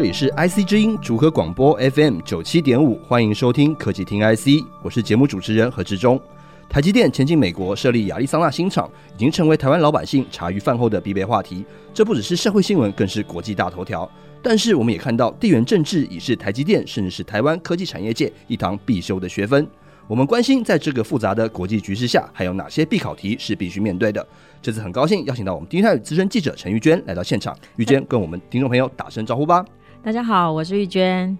这里是 IC 之音竹科广播 FM 九七点五，欢迎收听科技听 IC，我是节目主持人何志忠。台积电前进美国设立亚利桑那新厂，已经成为台湾老百姓茶余饭后的必备话题。这不只是社会新闻，更是国际大头条。但是我们也看到，地缘政治已是台积电，甚至是台湾科技产业界一堂必修的学分。我们关心，在这个复杂的国际局势下，还有哪些必考题是必须面对的？这次很高兴邀请到我们 DigiTimes 资深记者陈玉娟来到现场。玉娟跟我们听众朋友打声招呼吧。大家好，我是玉娟。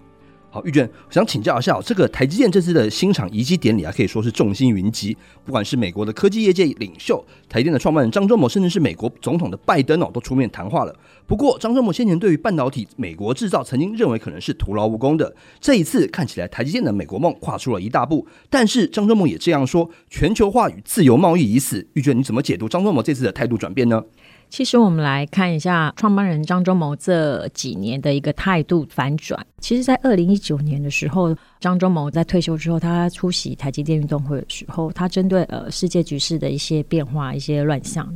好，玉娟，我想请教一下，这个台积电这次的新厂移机典礼啊，可以说是众星云集。不管是美国的科技业界领袖，台电的创办人张忠谋，甚至是美国总统的拜登哦，都出面谈话了。不过，张忠谋先前对于半导体美国制造，曾经认为可能是徒劳无功的。这一次看起来，台积电的美国梦跨出了一大步。但是，张忠谋也这样说：全球化与自由贸易已死。玉娟，你怎么解读张忠谋这次的态度转变呢？其实我们来看一下创办人张忠谋这几年的一个态度反转。其实，在二零一九年的时候，张忠谋在退休之后，他出席台积电运动会的时候，他针对呃世界局势的一些变化、一些乱象，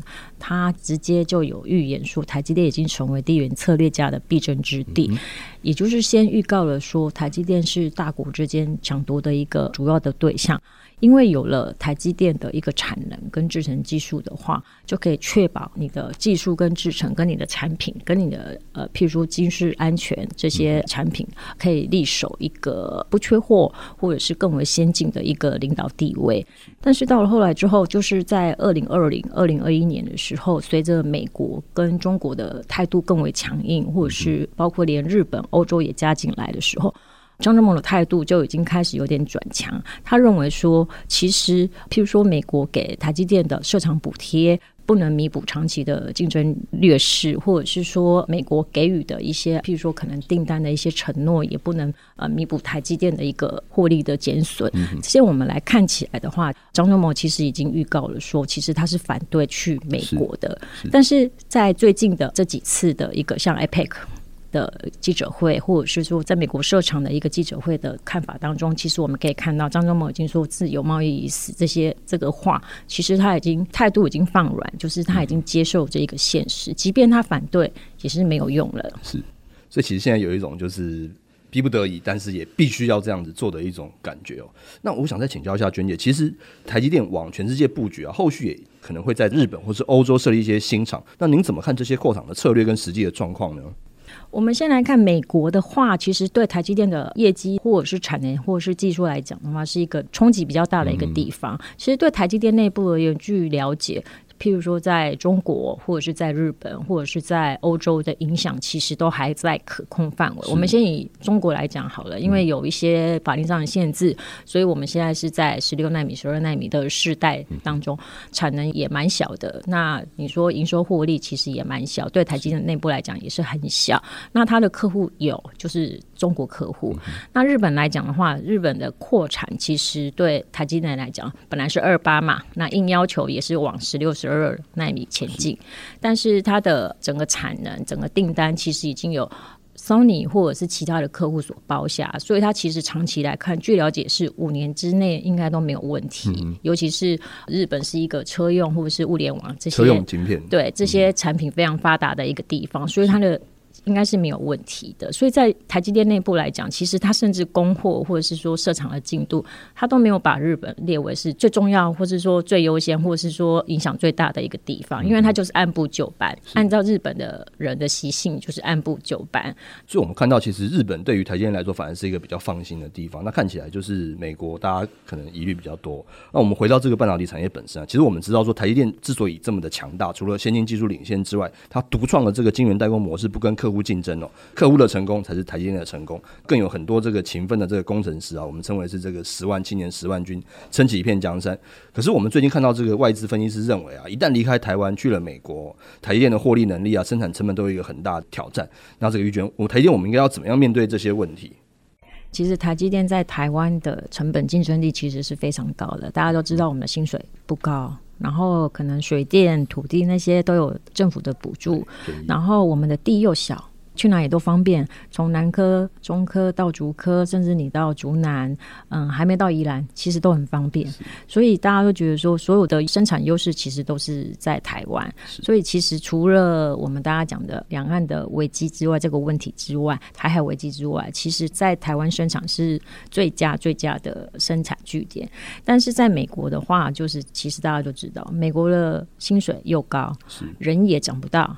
他直接就有预言说，台积电已经成为地缘策略家的必争之地，嗯、也就是先预告了说，台积电是大国之间抢夺的一个主要的对象。因为有了台积电的一个产能跟制程技术的话，就可以确保你的技术跟制程跟你的产品跟你的呃，譬如说军事安全这些产品，可以立守一个不缺货或者是更为先进的一个领导地位。但是到了后来之后，就是在二零二零、二零二一年的时候，随着美国跟中国的态度更为强硬，或者是包括连日本、欧洲也加进来的时候。张忠谋的态度就已经开始有点转强，他认为说，其实譬如说美国给台积电的设厂补贴不能弥补长期的竞争劣势，或者是说美国给予的一些譬如说可能订单的一些承诺也不能呃弥补台积电的一个获利的减损。这些我们来看起来的话，张忠谋其实已经预告了说，其实他是反对去美国的，但是在最近的这几次的一个像 APEC。的记者会，或者是说在美国设厂的一个记者会的看法当中，其实我们可以看到张忠谋已经说自由贸易已死这些这个话，其实他已经态度已经放软，就是他已经接受这一个现实，即便他反对也是没有用了。是，所以其实现在有一种就是逼不得已，但是也必须要这样子做的一种感觉哦。那我想再请教一下娟姐，其实台积电往全世界布局啊，后续也可能会在日本或是欧洲设立一些新厂，那您怎么看这些扩厂的策略跟实际的状况呢？我们先来看美国的话，其实对台积电的业绩或者是产能或者是技术来讲的话，是一个冲击比较大的一个地方。其实对台积电内部而言，据了解。譬如说，在中国或者是在日本或者是在欧洲的影响，其实都还在可控范围。我们先以中国来讲好了，因为有一些法令上的限制，所以我们现在是在十六纳米、十二纳米的世代当中，产能也蛮小的。那你说营收获利其实也蛮小，对台积电内部来讲也是很小。那它的客户有就是中国客户。那日本来讲的话，日本的扩产其实对台积电来讲本来是二八嘛，那硬要求也是往十六十二纳米前进，但是它的整个产能、整个订单其实已经有 Sony 或者是其他的客户所包下，所以它其实长期来看，据了解是五年之内应该都没有问题。嗯、尤其是日本是一个车用或者是物联网这些车用晶片，对这些产品非常发达的一个地方，所以它的。应该是没有问题的，所以在台积电内部来讲，其实它甚至供货或者是说设厂的进度，它都没有把日本列为是最重要，或是说最优先，或者是说影响最大的一个地方，因为它就是按部就班，按照日本的人的习性，就是按部就班。所以我们看到，其实日本对于台积电来说，反而是一个比较放心的地方。那看起来就是美国，大家可能疑虑比较多。那我们回到这个半导体产业本身啊，其实我们知道说，台积电之所以这么的强大，除了先进技术领先之外，它独创了这个晶圆代工模式，不跟客户。不竞争哦，客户的成功才是台积电的成功。更有很多这个勤奋的这个工程师啊，我们称为是这个十万青年十万军，撑起一片江山。可是我们最近看到这个外资分析师认为啊，一旦离开台湾去了美国，台积电的获利能力啊、生产成本都有一个很大的挑战。那这个玉娟，我台积电我们应该要怎么样面对这些问题？其实台积电在台湾的成本竞争力其实是非常高的。大家都知道我们的薪水不高，然后可能水电、土地那些都有政府的补助，然后我们的地又小。去哪里都方便，从南科、中科到竹科，甚至你到竹南，嗯，还没到宜兰，其实都很方便。所以大家都觉得说，所有的生产优势其实都是在台湾。所以其实除了我们大家讲的两岸的危机之外，这个问题之外，台海危机之外，其实在台湾生产是最佳最佳的生产据点。但是在美国的话，就是其实大家都知道，美国的薪水又高，人也涨不到。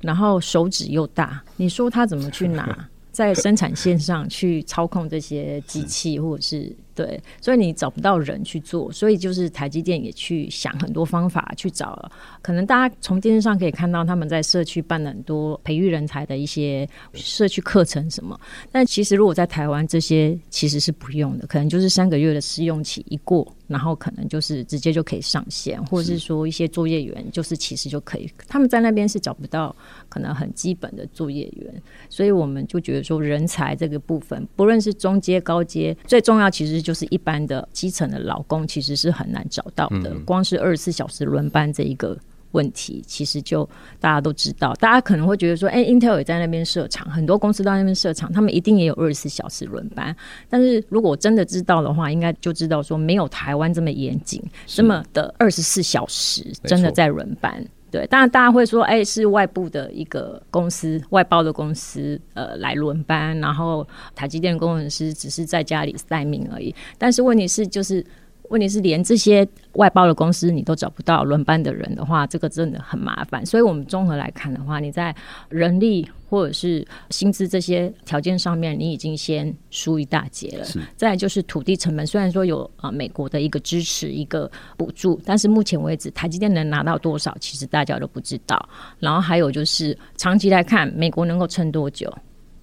然后手指又大，你说他怎么去拿？在生产线上去操控这些机器，或者是？对，所以你找不到人去做，所以就是台积电也去想很多方法去找了。可能大家从电视上可以看到他们在社区办了很多培育人才的一些社区课程什么，但其实如果在台湾这些其实是不用的，可能就是三个月的试用期一过，然后可能就是直接就可以上线，或者是说一些作业员就是其实就可以，他们在那边是找不到可能很基本的作业员，所以我们就觉得说人才这个部分，不论是中阶高阶，最重要其实。就是一般的基层的劳工，其实是很难找到的。光是二十四小时轮班这一个问题，其实就大家都知道。大家可能会觉得说，哎，Intel 也在那边设厂，很多公司都在那边设厂，他们一定也有二十四小时轮班。但是如果真的知道的话，应该就知道说，没有台湾这么严谨，这么的二十四小时真的在轮班。对，当然大家会说，哎，是外部的一个公司，外包的公司，呃，来轮班，然后台积电工程师只是在家里待命而已。但是问题是，就是。问题是连这些外包的公司你都找不到轮班的人的话，这个真的很麻烦。所以，我们综合来看的话，你在人力或者是薪资这些条件上面，你已经先输一大截了。再来就是土地成本，虽然说有啊、呃、美国的一个支持一个补助，但是目前为止台积电能拿到多少，其实大家都不知道。然后还有就是长期来看，美国能够撑多久？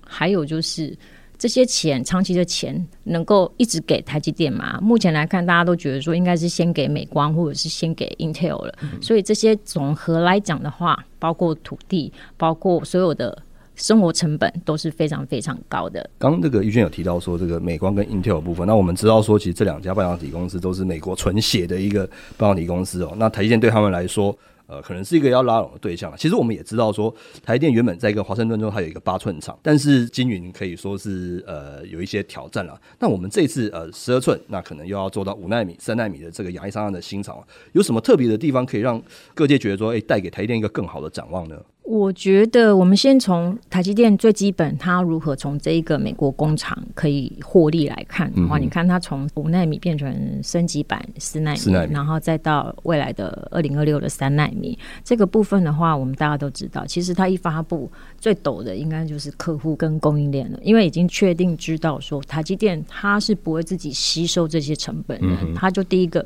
还有就是。这些钱，长期的钱能够一直给台积电吗？目前来看，大家都觉得说应该是先给美光，或者是先给 Intel 了。嗯、所以这些总和来讲的话，包括土地，包括所有的生活成本都是非常非常高的。刚刚这个玉娟有提到说，这个美光跟 Intel 部分，那我们知道说，其实这两家半导体公司都是美国纯血的一个半导体公司哦。那台积电对他们来说，呃，可能是一个要拉拢的对象。其实我们也知道说，台电原本在一个华盛顿州，它有一个八寸厂，但是晶圆可以说是呃有一些挑战了。那我们这次呃十二寸，那可能又要做到五纳米、三纳米的这个亚利桑那的新厂，有什么特别的地方可以让各界觉得说，哎，带给台电一个更好的展望呢？我觉得我们先从台积电最基本，它如何从这一个美国工厂可以获利来看的话，嗯、你看它从五纳米变成升级版四纳米，然后再到未来的二零二六的三纳米。这个部分的话，我们大家都知道，其实它一发布最陡的应该就是客户跟供应链了，因为已经确定知道说台积电它是不会自己吸收这些成本的，它、嗯、就第一个。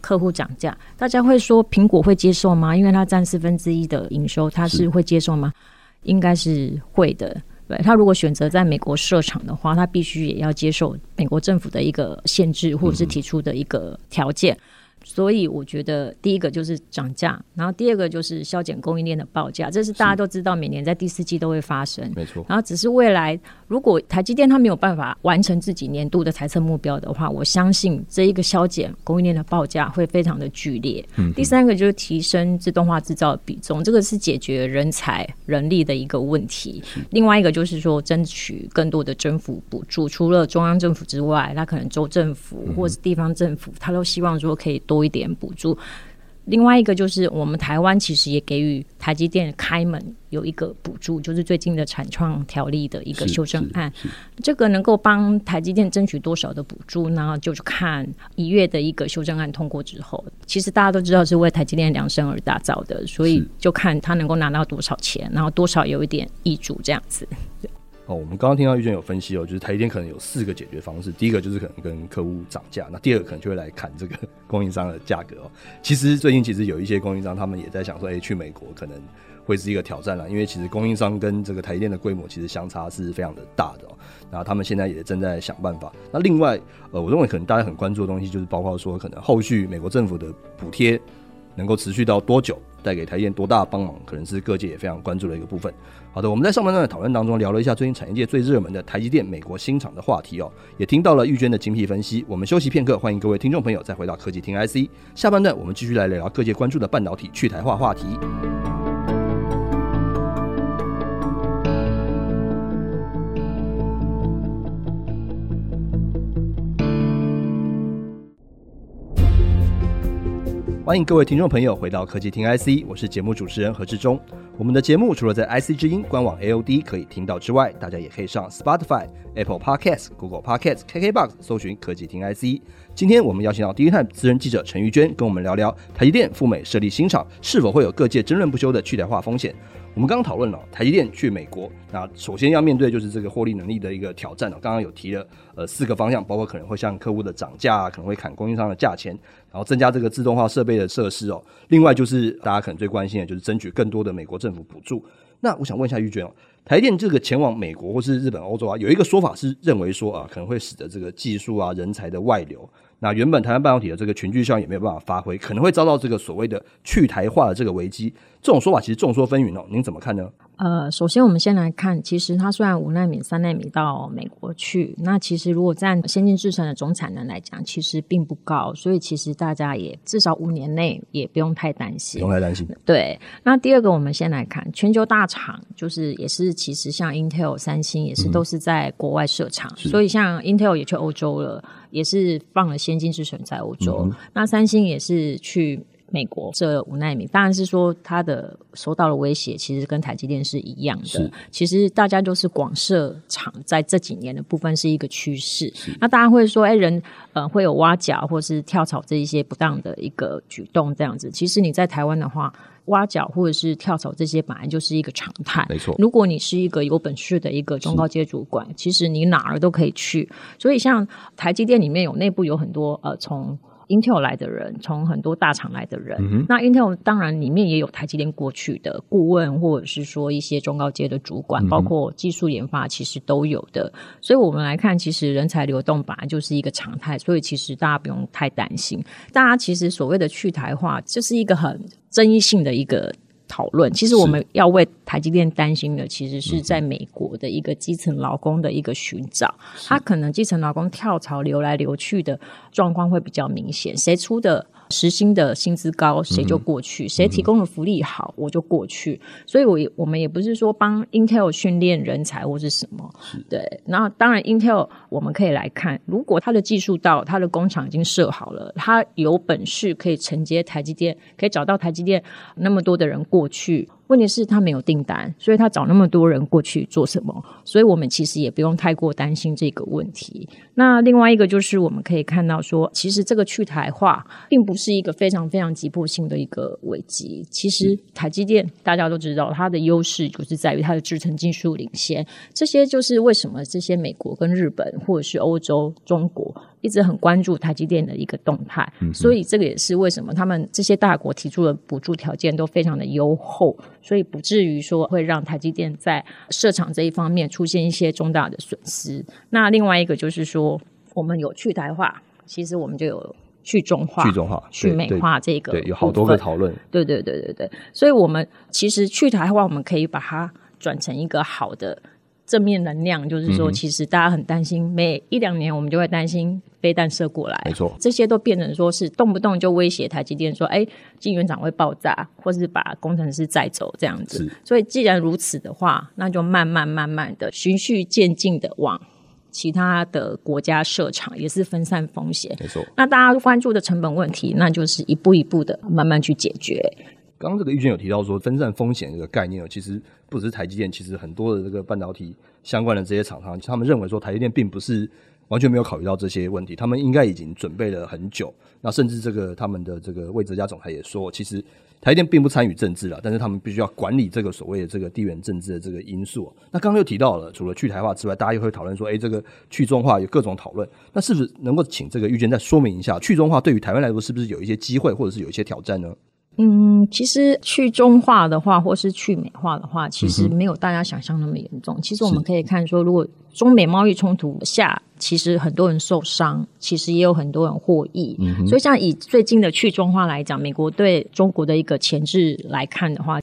客户涨价，大家会说苹果会接受吗？因为它占四分之一的营收，它是会接受吗？应该是会的。对，他如果选择在美国设厂的话，他必须也要接受美国政府的一个限制，或者是提出的一个条件。嗯所以我觉得第一个就是涨价，然后第二个就是削减供应链的报价，这是大家都知道，每年在第四季都会发生。没错。然后只是未来，如果台积电它没有办法完成自己年度的财测目标的话，我相信这一个削减供应链的报价会非常的剧烈。嗯。第三个就是提升自动化制造的比重，这个是解决人才人力的一个问题。另外一个就是说争取更多的政府补助，除了中央政府之外，那可能州政府或者是地方政府，他都希望说可以多。多一点补助，另外一个就是我们台湾其实也给予台积电开门有一个补助，就是最近的产创条例的一个修正案，这个能够帮台积电争取多少的补助呢？就是看一月的一个修正案通过之后，其实大家都知道是为台积电量身而打造的，所以就看他能够拿到多少钱，然后多少有一点益助这样子。哦，我们刚刚听到玉娟有分析哦，就是台积电可能有四个解决方式。第一个就是可能跟客户涨价，那第二个可能就会来砍这个 供应商的价格哦。其实最近其实有一些供应商，他们也在想说，哎，去美国可能会是一个挑战了，因为其实供应商跟这个台积电的规模其实相差是非常的大的哦。然后他们现在也正在想办法。那另外，呃，我认为可能大家很关注的东西，就是包括说可能后续美国政府的补贴能够持续到多久。带给台积电多大帮忙，可能是各界也非常关注的一个部分。好的，我们在上半段的讨论当中聊了一下最近产业界最热门的台积电美国新厂的话题哦，也听到了玉娟的精辟分析。我们休息片刻，欢迎各位听众朋友再回到科技听 IC。下半段我们继续来聊聊各界关注的半导体去台化话题。欢迎各位听众朋友回到科技听 IC，我是节目主持人何志忠。我们的节目除了在 IC 之音官网 AOD 可以听到之外，大家也可以上 Spotify、Apple Podcasts、Google Podcasts、KKBox 搜寻科技听 IC。今天我们邀请到第一探资深记者陈玉娟，跟我们聊聊台积电赴美设立新厂，是否会有各界争论不休的去台化风险。我们刚刚讨论了台积电去美国，那首先要面对就是这个获利能力的一个挑战。刚刚有提了呃四个方向，包括可能会向客户的涨价，可能会砍供应商的价钱，然后增加这个自动化设备的设施哦。另外就是大家可能最关心的就是争取更多的美国政府补助。那我想问一下玉娟哦，台电这个前往美国或是日本、欧洲啊，有一个说法是认为说啊，可能会使得这个技术啊人才的外流。那原本台湾半导体的这个群聚效应也没有办法发挥，可能会遭到这个所谓的去台化的这个危机。这种说法其实众说纷纭哦，您怎么看呢？呃，首先我们先来看，其实它虽然五纳米、三纳米到美国去，那其实如果占先进制程的总产能来讲，其实并不高，所以其实大家也至少五年内也不用太担心，不用太担心。对，那第二个我们先来看全球大厂，就是也是其实像 Intel、三星也是都是在国外设厂，嗯、所以像 Intel 也去欧洲了，也是放了先进制程在欧洲，嗯、那三星也是去。美国这五奈米，当然是说它的受到的威胁，其实跟台积电是一样的。其实大家就是广设厂，在这几年的部分是一个趋势。那大家会说，哎，人呃会有挖角或是跳槽这一些不当的一个举动，这样子。其实你在台湾的话，挖角或者是跳槽这些本来就是一个常态。没错，如果你是一个有本事的一个中高阶主管，其实你哪儿都可以去。所以像台积电里面有内部有很多呃从。Intel 来的人，从很多大厂来的人，嗯、那 Intel 当然里面也有台积电过去的顾问，或者是说一些中高阶的主管，嗯、包括技术研发，其实都有的。所以我们来看，其实人才流动本来就是一个常态，所以其实大家不用太担心。大家其实所谓的去台化，这是一个很争议性的一个。讨论，其实我们要为台积电担心的，其实是在美国的一个基层劳工的一个寻找，他可能基层劳工跳槽流来流去的状况会比较明显，谁出的？时薪的薪资高，谁就过去；谁、嗯、提供的福利好，嗯、我就过去。所以我，我我们也不是说帮 Intel 训练人才或是什么。是对，那当然，Intel 我们可以来看，如果他的技术到，他的工厂已经设好了，他有本事可以承接台积电，可以找到台积电那么多的人过去。问题是，他没有订单，所以他找那么多人过去做什么？所以我们其实也不用太过担心这个问题。那另外一个就是，我们可以看到说，其实这个去台化并不是一个非常非常急迫性的一个危机。其实台积电大家都知道，它的优势就是在于它的制程技术领先。这些就是为什么这些美国跟日本或者是欧洲、中国。一直很关注台积电的一个动态，嗯、所以这个也是为什么他们这些大国提出的补助条件都非常的优厚，所以不至于说会让台积电在设厂这一方面出现一些重大的损失。那另外一个就是说，我们有去台化，其实我们就有去中化、去中化、去美化这个，对，有好多个讨论。对对对对对，所以我们其实去台化，我们可以把它转成一个好的。正面能量就是说，其实大家很担心，每一两年我们就会担心飞弹射过来，没错，这些都变成说是动不动就威胁台积电，说，哎，晶圆厂会爆炸，或是把工程师载走这样子。所以既然如此的话，那就慢慢慢慢的循序渐进的往其他的国家设厂，也是分散风险。没错，那大家关注的成本问题，那就是一步一步的慢慢去解决。刚刚这个玉娟有提到说分散风险这个概念，其实不只是台积电，其实很多的这个半导体相关的这些厂商，他们认为说台积电并不是完全没有考虑到这些问题，他们应该已经准备了很久。那甚至这个他们的这个魏哲家总裁也说，其实台积电并不参与政治了，但是他们必须要管理这个所谓的这个地缘政治的这个因素。那刚刚又提到了，除了去台化之外，大家又会讨论说，哎，这个去中化有各种讨论。那是不是能够请这个玉娟再说明一下，去中化对于台湾来说是不是有一些机会，或者是有一些挑战呢？嗯，其实去中化的话，或是去美化的话，其实没有大家想象那么严重。嗯、其实我们可以看说，如果中美贸易冲突下，其实很多人受伤，其实也有很多人获益。嗯、所以，像以最近的去中化来讲，美国对中国的一个前置来看的话。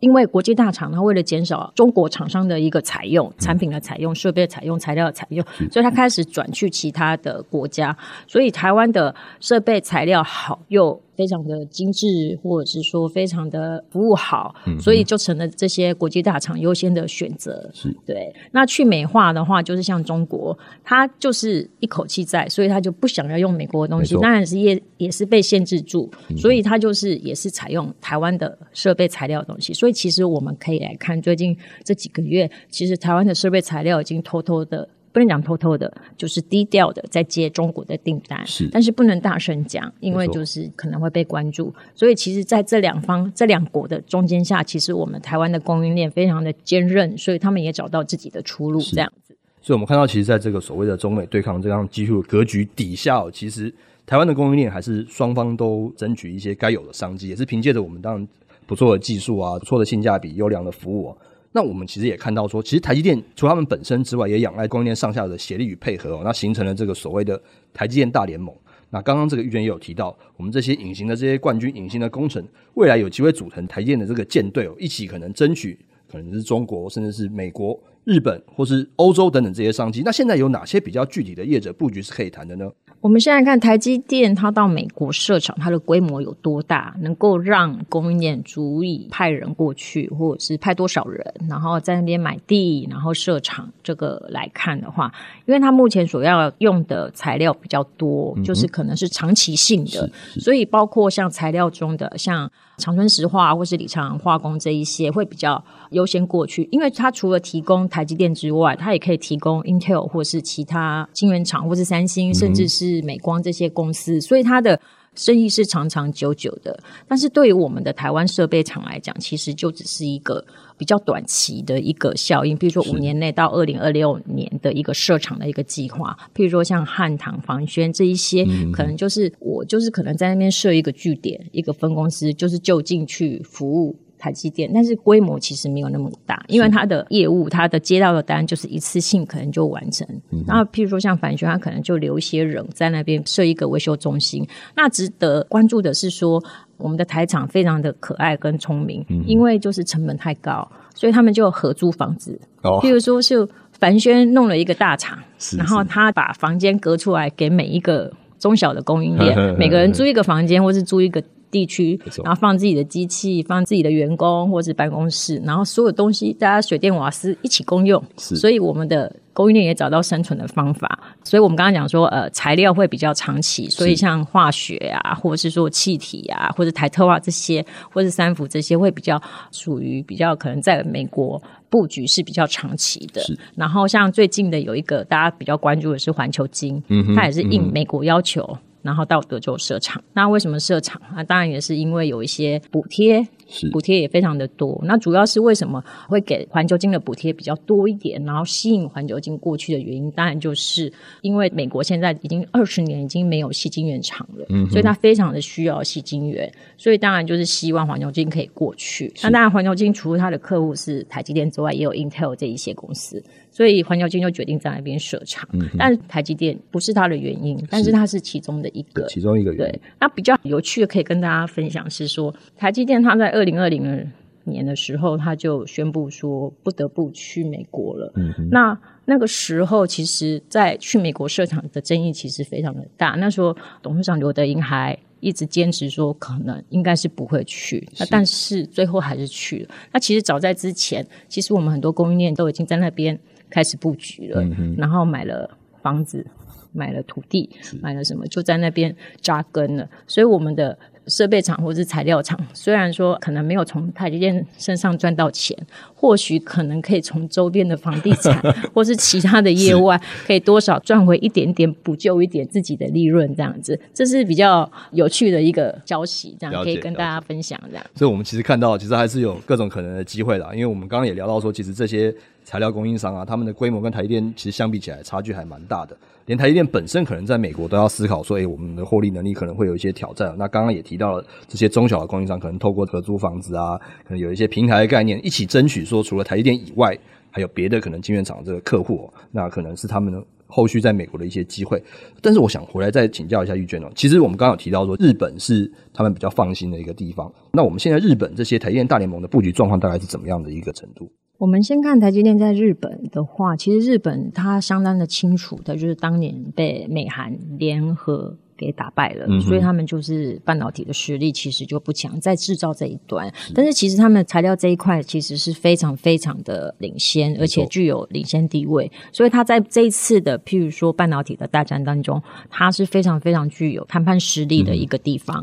因为国际大厂，它为了减少中国厂商的一个采用产品的采用、设备的采用、材料的采用，所以它开始转去其他的国家。所以台湾的设备材料好又。非常的精致，或者是说非常的服务好，嗯、所以就成了这些国际大厂优先的选择。是对。那去美化的话，就是像中国，它就是一口气在，所以他就不想要用美国的东西，当然是也也是被限制住，嗯、所以他就是也是采用台湾的设备材料的东西。所以其实我们可以来看最近这几个月，其实台湾的设备材料已经偷偷的。不能讲偷偷的，就是低调的在接中国的订单，是，但是不能大声讲，因为就是可能会被关注。所以其实在这两方这两国的中间下，其实我们台湾的供应链非常的坚韧，所以他们也找到自己的出路，这样子。所以我们看到，其实在这个所谓的中美对抗这样技术格局底下，其实台湾的供应链还是双方都争取一些该有的商机，也是凭借着我们当然不错的技术啊，不错的性价比、优良的服务啊。那我们其实也看到说，其实台积电除他们本身之外，也仰赖供应链上下的协力与配合哦，那形成了这个所谓的台积电大联盟。那刚刚这个玉娟也有提到，我们这些隐形的这些冠军、隐形的工程，未来有机会组成台积电的这个舰队哦，一起可能争取可能是中国，甚至是美国、日本或是欧洲等等这些商机。那现在有哪些比较具体的业者布局是可以谈的呢？我们现在看台积电，它到美国设厂，它的规模有多大，能够让供应链足以派人过去，或者是派多少人，然后在那边买地，然后设厂。这个来看的话，因为它目前所要用的材料比较多，嗯、就是可能是长期性的，所以包括像材料中的像长春石化或是李长化工这一些，会比较优先过去，因为它除了提供台积电之外，它也可以提供 Intel 或是其他晶圆厂，或是三星，甚至是美光这些公司，所以它的生意是长长久久的。但是对于我们的台湾设备厂来讲，其实就只是一个比较短期的一个效应。比如说五年内到二零二六年的一个设厂的一个计划，譬如说像汉唐、房轩这一些，可能就是我就是可能在那边设一个据点、一个分公司，就是就近去服务。台积电，但是规模其实没有那么大，因为它的业务，它的接到的单就是一次性可能就完成。嗯、然后，譬如说像凡轩，他可能就留一些人在那边设一个维修中心。那值得关注的是说，我们的台厂非常的可爱跟聪明，嗯、因为就是成本太高，所以他们就合租房子。哦，譬如说是凡轩弄了一个大厂，是是然后他把房间隔出来给每一个中小的供应 链，每个人租一个房间，或是租一个。地区，然后放自己的机器，放自己的员工或者办公室，然后所有东西大家水电瓦斯一起共用，所以我们的供应链也找到生存的方法。所以我们刚刚讲说，呃，材料会比较长期，所以像化学啊，或者是说气体啊，或者台特化这些，或者三福这些，会比较属于比较可能在美国布局是比较长期的。然后像最近的有一个大家比较关注的是环球金，嗯，它也是应美国要求。嗯然后到德州设厂，那为什么设厂？那当然也是因为有一些补贴。是补贴也非常的多，那主要是为什么会给环球金的补贴比较多一点，然后吸引环球金过去的原因，当然就是因为美国现在已经二十年已经没有矽晶圆厂了，嗯，所以它非常的需要矽晶圆，所以当然就是希望环球金可以过去。那当然环球金除了它的客户是台积电之外，也有 Intel 这一些公司，所以环球晶就决定在那边设厂。嗯哼，但台积电不是它的原因，但是它是其中的一个，其中一个原因。对，那比较有趣的可以跟大家分享是说，台积电它在二零二零年的时候，它就宣布说不得不去美国了。嗯哼，那那个时候，其实，在去美国设厂的争议其实非常的大。那时候，董事长刘德英还一直坚持说，可能应该是不会去。那但是最后还是去了。那其实早在之前，其实我们很多供应链都已经在那边开始布局了，嗯，然后买了房子，买了土地，买了什么，就在那边扎根了。所以我们的。设备厂或者是材料厂，虽然说可能没有从台积电身上赚到钱，或许可能可以从周边的房地产 或是其他的业务，可以多少赚回一点点，补救一点自己的利润，这样子，这是比较有趣的一个消息，这样可以跟大家分享这样。所以，我们其实看到，其实还是有各种可能的机会啦，因为我们刚刚也聊到说，其实这些材料供应商啊，他们的规模跟台积电其实相比起来差距还蛮大的。连台积电本身可能在美国都要思考说，哎，我们的获利能力可能会有一些挑战。那刚刚也提到了这些中小的供应商，可能透过合租房子啊，可能有一些平台的概念，一起争取说，除了台积电以外，还有别的可能晶圆厂这个客户，那可能是他们后续在美国的一些机会。但是我想回来再请教一下玉娟哦，其实我们刚刚有提到说，日本是他们比较放心的一个地方。那我们现在日本这些台积电大联盟的布局状况大概是怎么样的一个程度？我们先看台积电在日本的话，其实日本它相当的清楚的，就是当年被美韩联合。给打败了，所以他们就是半导体的实力其实就不强，在制造这一端。但是其实他们材料这一块其实是非常非常的领先，而且具有领先地位。所以他在这一次的譬如说半导体的大战当中，他是非常非常具有谈判实力的一个地方。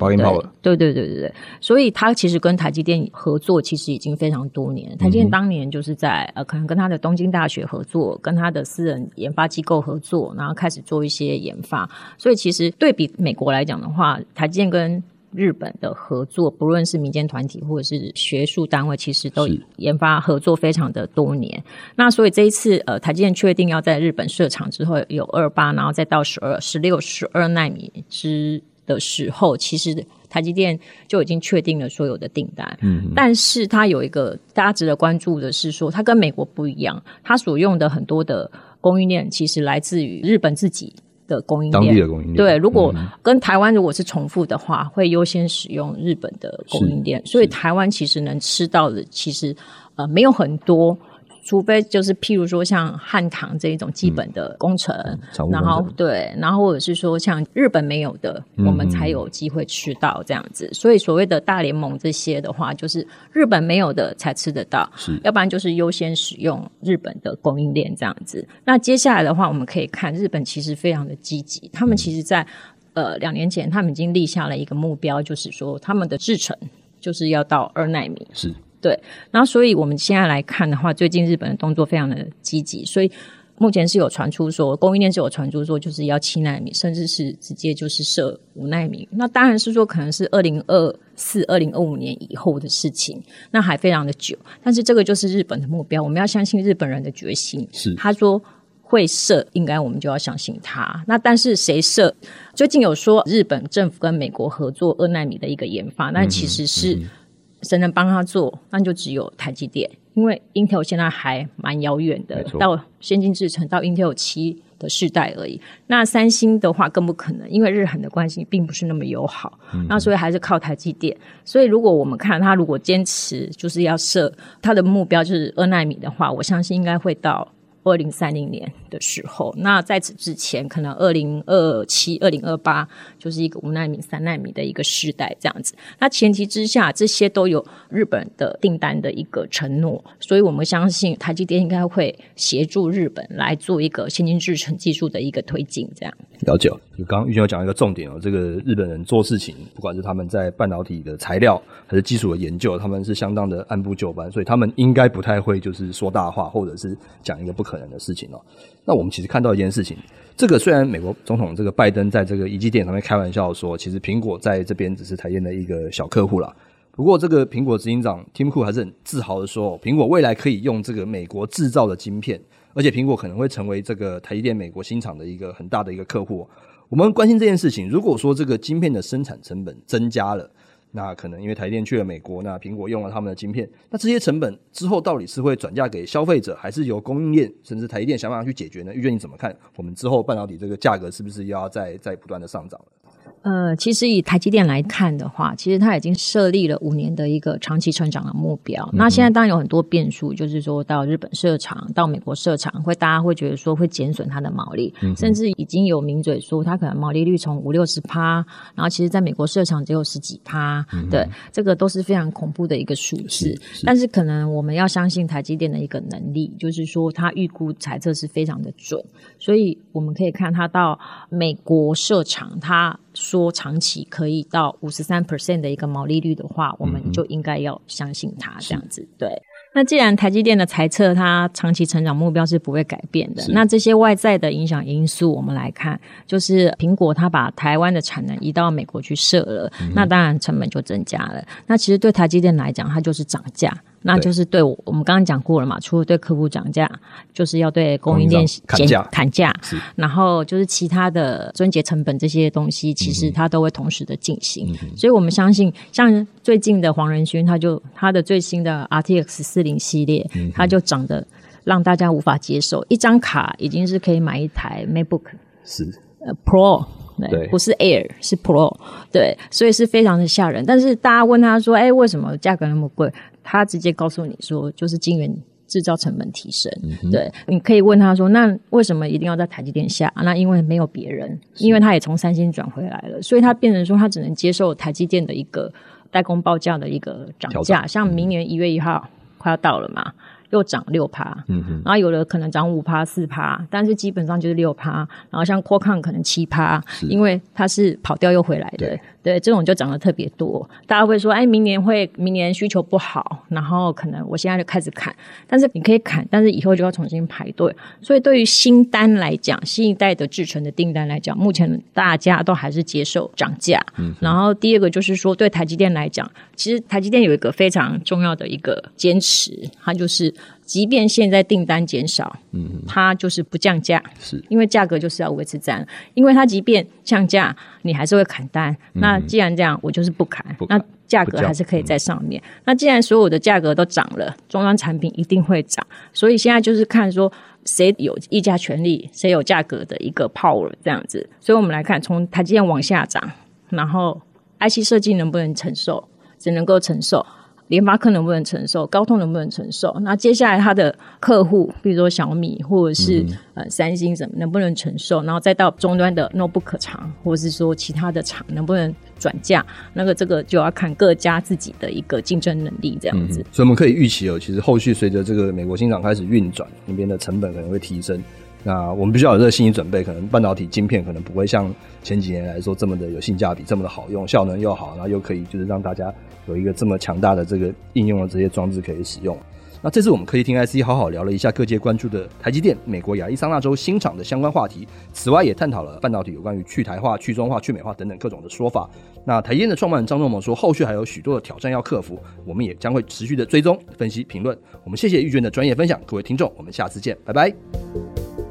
对对对对对，所以他其实跟台积电合作其实已经非常多年。台积电当年就是在呃，可能跟他的东京大学合作，跟他的私人研发机构合作，然后开始做一些研发。所以其实对比。以美国来讲的话，台积电跟日本的合作，不论是民间团体或者是学术单位，其实都研发合作非常的多年。那所以这一次，呃，台积电确定要在日本设厂之后，有二八，然后再到十二、十六、十二纳米之的时候，其实台积电就已经确定了所有的订单。嗯，但是它有一个大家值得关注的是说，它跟美国不一样，它所用的很多的供应链其实来自于日本自己。的供应链，当地的供应链，对，如果跟台湾如果是重复的话，会优先使用日本的供应链，所以台湾其实能吃到的，其实呃没有很多。除非就是譬如说像汉唐这一种基本的工程，嗯、然后对，然后或者是说像日本没有的，嗯、我们才有机会吃到这样子。所以所谓的大联盟这些的话，就是日本没有的才吃得到，是，要不然就是优先使用日本的供应链这样子。那接下来的话，我们可以看日本其实非常的积极，他们其实在、嗯、呃两年前，他们已经立下了一个目标，就是说他们的制程就是要到二奈米是。对，然后所以我们现在来看的话，最近日本的动作非常的积极，所以目前是有传出说供应链是有传出说就是要七纳米，甚至是直接就是设五纳米。那当然是说可能是二零二四、二零二五年以后的事情，那还非常的久。但是这个就是日本的目标，我们要相信日本人的决心。是他说会设，应该我们就要相信他。那但是谁设？最近有说日本政府跟美国合作二纳米的一个研发，那其实是。谁能帮他做？那就只有台积电，因为 Intel 现在还蛮遥远的，到先进制程到 Intel 七的世代而已。那三星的话更不可能，因为日韩的关系并不是那么友好。嗯、那所以还是靠台积电。所以如果我们看他如果坚持就是要设他的目标就是二纳米的话，我相信应该会到。二零三零年的时候，那在此之前，可能二零二七、二零二八就是一个五纳米、三纳米的一个时代这样子。那前提之下，这些都有日本的订单的一个承诺，所以我们相信台积电应该会协助日本来做一个先进制程技术的一个推进。这样了解。就刚刚玉娟有讲一个重点哦，这个日本人做事情，不管是他们在半导体的材料还是技术的研究，他们是相当的按部就班，所以他们应该不太会就是说大话，或者是讲一个不可。能的事情哦，那我们其实看到一件事情，这个虽然美国总统这个拜登在这个怡基电上面开玩笑说，其实苹果在这边只是台积电的一个小客户啦。不过这个苹果执行长 Tim Cook 还是很自豪的说，苹果未来可以用这个美国制造的晶片，而且苹果可能会成为这个台积电美国新厂的一个很大的一个客户。我们关心这件事情，如果说这个晶片的生产成本增加了。那可能因为台电去了美国，那苹果用了他们的晶片，那这些成本之后到底是会转嫁给消费者，还是由供应链甚至台电想办法去解决呢？玉娟你怎么看？我们之后半导体这个价格是不是又要再再不断的上涨了？呃，其实以台积电来看的话，其实它已经设立了五年的一个长期成长的目标。嗯、那现在当然有很多变数，就是说到日本设厂、到美国设厂，会大家会觉得说会减损它的毛利，嗯、甚至已经有名嘴说它可能毛利率从五六十趴，然后其实在美国设厂只有十几趴，嗯、对，这个都是非常恐怖的一个数字。但是可能我们要相信台积电的一个能力，就是说它预估猜测是非常的准，所以我们可以看它到美国设厂，它。说长期可以到五十三 percent 的一个毛利率的话，我们就应该要相信它这样子。对，那既然台积电的财测它长期成长目标是不会改变的，那这些外在的影响因素，我们来看，就是苹果它把台湾的产能移到美国去设了，那当然成本就增加了。那其实对台积电来讲，它就是涨价。那就是对我们刚刚讲过了嘛，除了对客户涨价，就是要对供应链砍价，砍价，然后就是其他的终结成本这些东西，其实它都会同时的进行。嗯、所以我们相信，像最近的黄仁勋，他就他的最新的 RTX 四零系列，它就涨得让大家无法接受，一张卡已经是可以买一台 MacBook，是呃 Pro。对，不是 Air，是 Pro，对，所以是非常的吓人。但是大家问他说：“哎，为什么价格那么贵？”他直接告诉你说：“就是晶圆制造成本提升。嗯”对，你可以问他说：“那为什么一定要在台积电下？”那因为没有别人，因为他也从三星转回来了，所以他变成说他只能接受台积电的一个代工报价的一个涨价。像明年一月一号快要到了嘛。又涨六趴，嗯哼，然后有的可能涨五趴、四趴，但是基本上就是六趴。然后像 Qualcomm 可能七趴，因为它是跑掉又回来的。对，这种就涨得特别多，大家会说，哎，明年会，明年需求不好，然后可能我现在就开始砍，但是你可以砍，但是以后就要重新排队。所以对于新单来讲，新一代的制程的订单来讲，目前大家都还是接受涨价。嗯，然后第二个就是说，对台积电来讲，其实台积电有一个非常重要的一个坚持，它就是。即便现在订单减少，嗯，它就是不降价，是因为价格就是要维持这样。因为它即便降价，你还是会砍单。嗯、那既然这样，我就是不砍，不砍，那价格还是可以在上面。嗯、那既然所有的价格都涨了，终端产品一定会涨。所以现在就是看说谁有议价权利，谁有价格的一个 power 这样子。所以我们来看，从台积电往下涨，然后 IC 设计能不能承受？只能够承受。联发科能不能承受？高通能不能承受？那接下来它的客户，比如说小米或者是、嗯、呃三星什么，能不能承受？然后再到终端的 notebook 厂，或者是说其他的厂，能不能转嫁？那个这个就要看各家自己的一个竞争能力这样子。嗯、所以我们可以预期哦，其实后续随着这个美国新厂开始运转，那边的成本可能会提升。那我们必须要有这个心理准备，可能半导体晶片可能不会像前几年来说这么的有性价比，这么的好用，效能又好，然后又可以就是让大家。有一个这么强大的这个应用的这些装置可以使用。那这次我们科技听 IC 好好聊了一下各界关注的台积电美国亚利桑那州新厂的相关话题，此外也探讨了半导体有关于去台化、去中化、去美化等等各种的说法。那台积电的创办人张忠谋说，后续还有许多的挑战要克服，我们也将会持续的追踪、分析、评论。我们谢谢玉娟的专业分享，各位听众，我们下次见，拜拜。